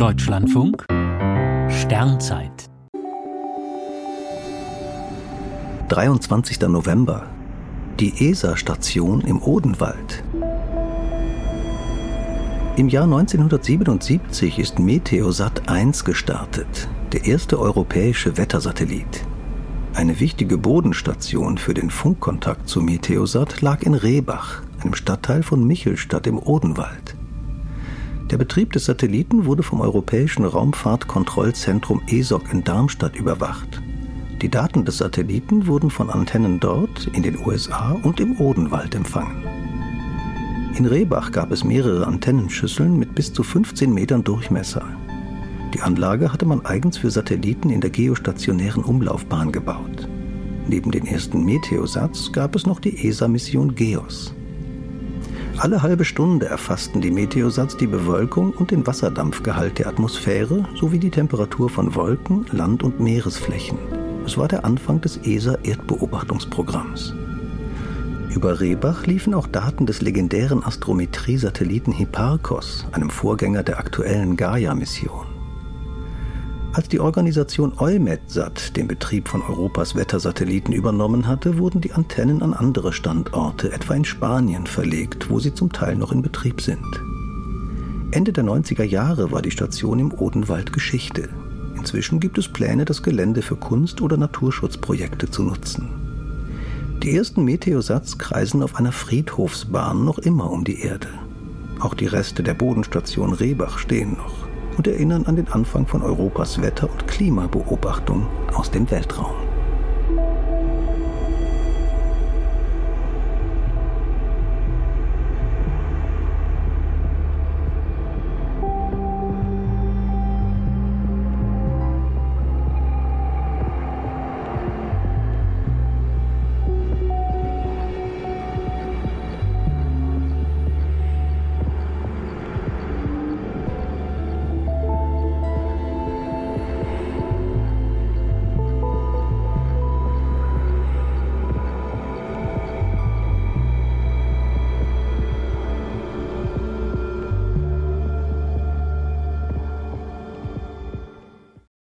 Deutschlandfunk Sternzeit 23. November. Die ESA-Station im Odenwald. Im Jahr 1977 ist Meteosat 1 gestartet, der erste europäische Wettersatellit. Eine wichtige Bodenstation für den Funkkontakt zu Meteosat lag in Rehbach, einem Stadtteil von Michelstadt im Odenwald. Der Betrieb des Satelliten wurde vom Europäischen Raumfahrtkontrollzentrum ESOC in Darmstadt überwacht. Die Daten des Satelliten wurden von Antennen dort, in den USA und im Odenwald empfangen. In Rehbach gab es mehrere Antennenschüsseln mit bis zu 15 Metern Durchmesser. Die Anlage hatte man eigens für Satelliten in der geostationären Umlaufbahn gebaut. Neben den ersten Meteosats gab es noch die ESA-Mission GEOS. Alle halbe Stunde erfassten die Meteosats die Bewölkung und den Wasserdampfgehalt der Atmosphäre sowie die Temperatur von Wolken, Land- und Meeresflächen. Es war der Anfang des ESA-Erdbeobachtungsprogramms. Über Rehbach liefen auch Daten des legendären Astrometrie-Satelliten Hipparcos, einem Vorgänger der aktuellen Gaia-Mission. Als die Organisation EUMETSAT den Betrieb von Europas Wettersatelliten übernommen hatte, wurden die Antennen an andere Standorte, etwa in Spanien, verlegt, wo sie zum Teil noch in Betrieb sind. Ende der 90er Jahre war die Station im Odenwald Geschichte. Inzwischen gibt es Pläne, das Gelände für Kunst- oder Naturschutzprojekte zu nutzen. Die ersten Meteosats kreisen auf einer Friedhofsbahn noch immer um die Erde. Auch die Reste der Bodenstation Rehbach stehen noch und erinnern an den Anfang von Europas Wetter- und Klimabeobachtung aus dem Weltraum.